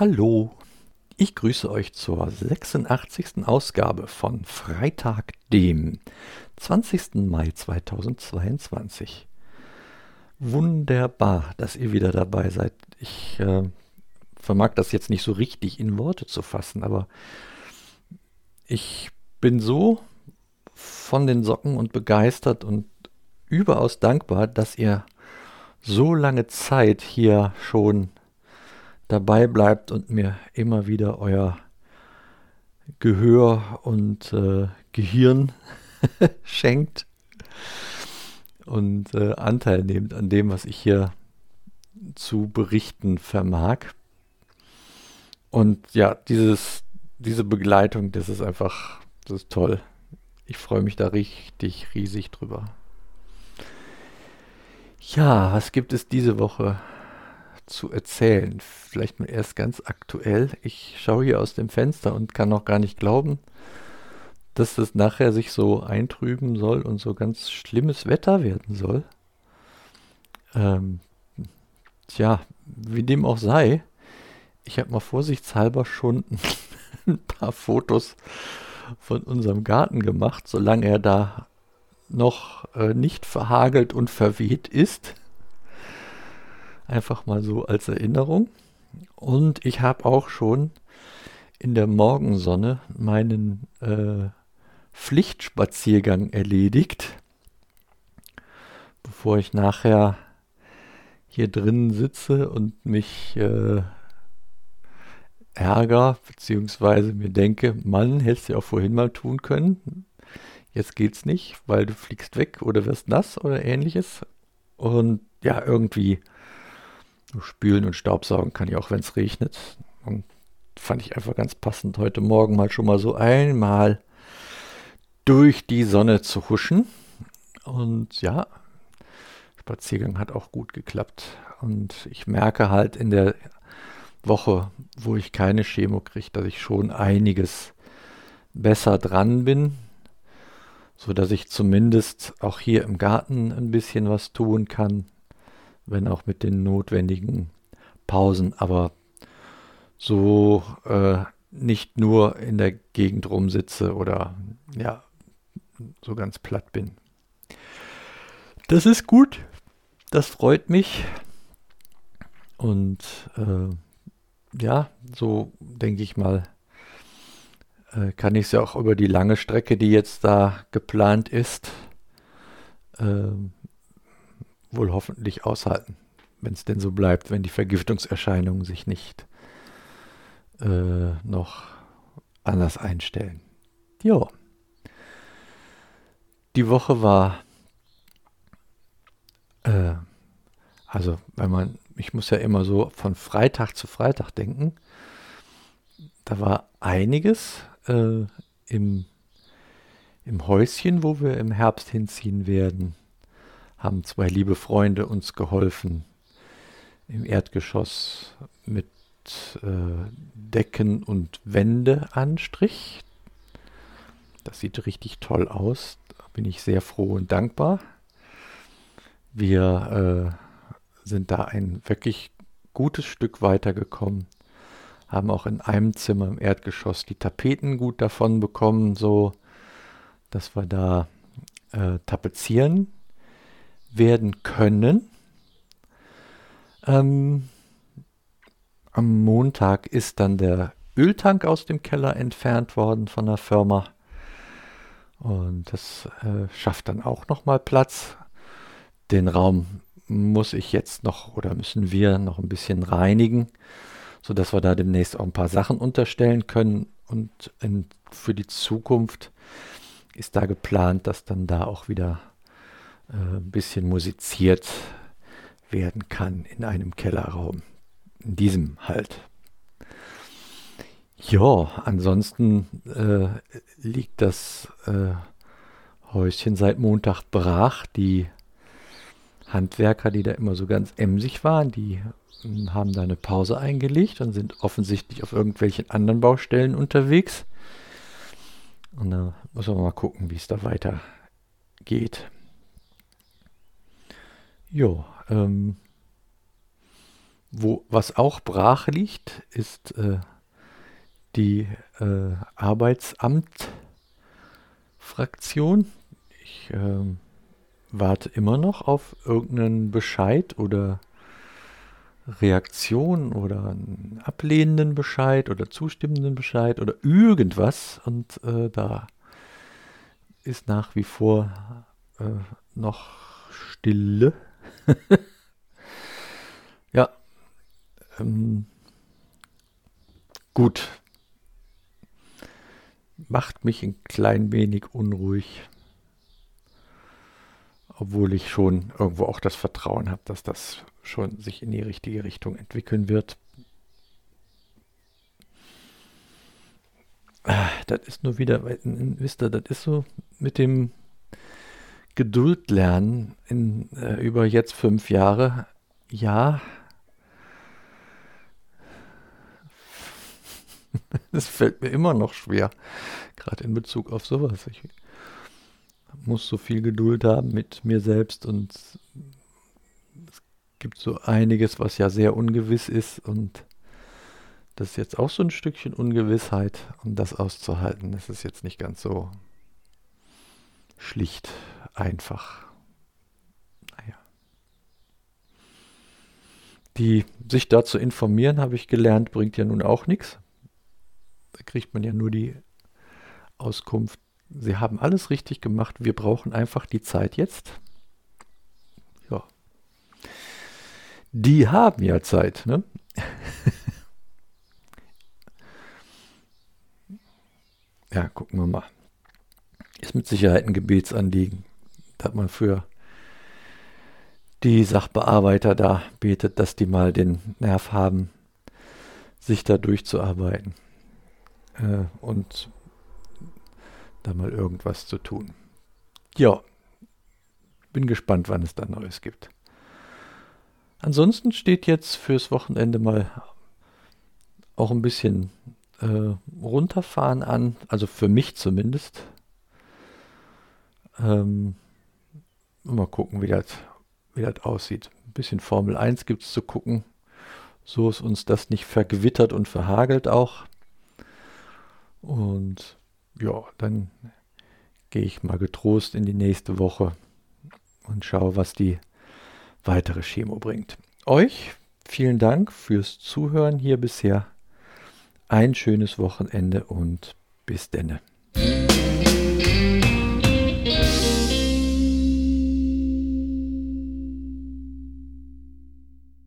Hallo, ich grüße euch zur 86. Ausgabe von Freitag, dem 20. Mai 2022. Wunderbar, dass ihr wieder dabei seid. Ich äh, vermag das jetzt nicht so richtig in Worte zu fassen, aber ich bin so von den Socken und begeistert und überaus dankbar, dass ihr so lange Zeit hier schon dabei bleibt und mir immer wieder euer Gehör und äh, Gehirn schenkt und äh, Anteil nehmt an dem, was ich hier zu berichten vermag. Und ja, dieses, diese Begleitung, das ist einfach, das ist toll. Ich freue mich da richtig riesig drüber. Ja, was gibt es diese Woche zu erzählen. Vielleicht mal erst ganz aktuell. Ich schaue hier aus dem Fenster und kann noch gar nicht glauben, dass das nachher sich so eintrüben soll und so ganz schlimmes Wetter werden soll. Ähm, tja, wie dem auch sei, ich habe mal vorsichtshalber schon ein paar Fotos von unserem Garten gemacht, solange er da noch äh, nicht verhagelt und verweht ist. Einfach mal so als Erinnerung. Und ich habe auch schon in der Morgensonne meinen äh, Pflichtspaziergang erledigt, bevor ich nachher hier drin sitze und mich äh, ärger, beziehungsweise mir denke, Mann, hättest du ja auch vorhin mal tun können. Jetzt geht's nicht, weil du fliegst weg oder wirst nass oder ähnliches. Und ja, irgendwie Spülen und Staubsaugen kann ich auch, wenn es regnet. Und fand ich einfach ganz passend, heute Morgen mal schon mal so einmal durch die Sonne zu huschen. Und ja, Spaziergang hat auch gut geklappt. Und ich merke halt in der Woche, wo ich keine Chemo kriege, dass ich schon einiges besser dran bin, so dass ich zumindest auch hier im Garten ein bisschen was tun kann wenn auch mit den notwendigen Pausen, aber so äh, nicht nur in der Gegend rumsitze oder ja, so ganz platt bin. Das ist gut, das freut mich und äh, ja, so denke ich mal, äh, kann ich es ja auch über die lange Strecke, die jetzt da geplant ist, äh, wohl hoffentlich aushalten, wenn es denn so bleibt, wenn die Vergiftungserscheinungen sich nicht äh, noch anders einstellen. Jo. Die Woche war, äh, also wenn man, ich muss ja immer so von Freitag zu Freitag denken, da war einiges äh, im, im Häuschen, wo wir im Herbst hinziehen werden haben zwei liebe Freunde uns geholfen im Erdgeschoss mit äh, Decken und Wändeanstrich. Das sieht richtig toll aus. Da bin ich sehr froh und dankbar. Wir äh, sind da ein wirklich gutes Stück weitergekommen. Haben auch in einem Zimmer im Erdgeschoss die Tapeten gut davon bekommen, so dass wir da äh, tapezieren werden können. Ähm, am Montag ist dann der Öltank aus dem Keller entfernt worden von der Firma. Und das äh, schafft dann auch nochmal Platz. Den Raum muss ich jetzt noch oder müssen wir noch ein bisschen reinigen, sodass wir da demnächst auch ein paar Sachen unterstellen können. Und in, für die Zukunft ist da geplant, dass dann da auch wieder ein äh, bisschen musiziert werden kann in einem Kellerraum. In diesem halt. Ja, ansonsten äh, liegt das äh, Häuschen seit Montag brach. Die Handwerker, die da immer so ganz emsig waren, die hm, haben da eine Pause eingelegt und sind offensichtlich auf irgendwelchen anderen Baustellen unterwegs. Und da muss man mal gucken, wie es da weitergeht. Jo, ähm, Wo, was auch brach liegt, ist äh, die äh, Arbeitsamt-Fraktion. Ich äh, warte immer noch auf irgendeinen Bescheid oder Reaktion oder einen ablehnenden Bescheid oder zustimmenden Bescheid oder irgendwas. Und äh, da ist nach wie vor äh, noch Stille. ja. Ähm, gut. Macht mich ein klein wenig unruhig. Obwohl ich schon irgendwo auch das Vertrauen habe, dass das schon sich in die richtige Richtung entwickeln wird. Ah, das ist nur wieder, wisst ihr, das ist so mit dem Geduld lernen in, äh, über jetzt fünf Jahre. Ja. Es fällt mir immer noch schwer, gerade in Bezug auf sowas. Ich muss so viel Geduld haben mit mir selbst und es gibt so einiges, was ja sehr ungewiss ist und das ist jetzt auch so ein Stückchen Ungewissheit und das auszuhalten, das ist jetzt nicht ganz so schlicht einfach. Naja. Die sich da zu informieren, habe ich gelernt, bringt ja nun auch nichts. Da kriegt man ja nur die Auskunft, sie haben alles richtig gemacht, wir brauchen einfach die Zeit jetzt. Ja. Die haben ja Zeit, ne? ja, gucken wir mal ist mit Sicherheit ein Gebetsanliegen, dass man für die Sachbearbeiter da betet, dass die mal den Nerv haben, sich da durchzuarbeiten äh, und da mal irgendwas zu tun. Ja, bin gespannt, wann es da Neues gibt. Ansonsten steht jetzt fürs Wochenende mal auch ein bisschen äh, runterfahren an, also für mich zumindest. Ähm, mal gucken, wie das, wie das aussieht. Ein bisschen Formel 1 gibt es zu gucken. So ist uns das nicht vergewittert und verhagelt auch. Und ja, dann gehe ich mal getrost in die nächste Woche und schaue, was die weitere Chemo bringt. Euch vielen Dank fürs Zuhören hier bisher. Ein schönes Wochenende und bis denne.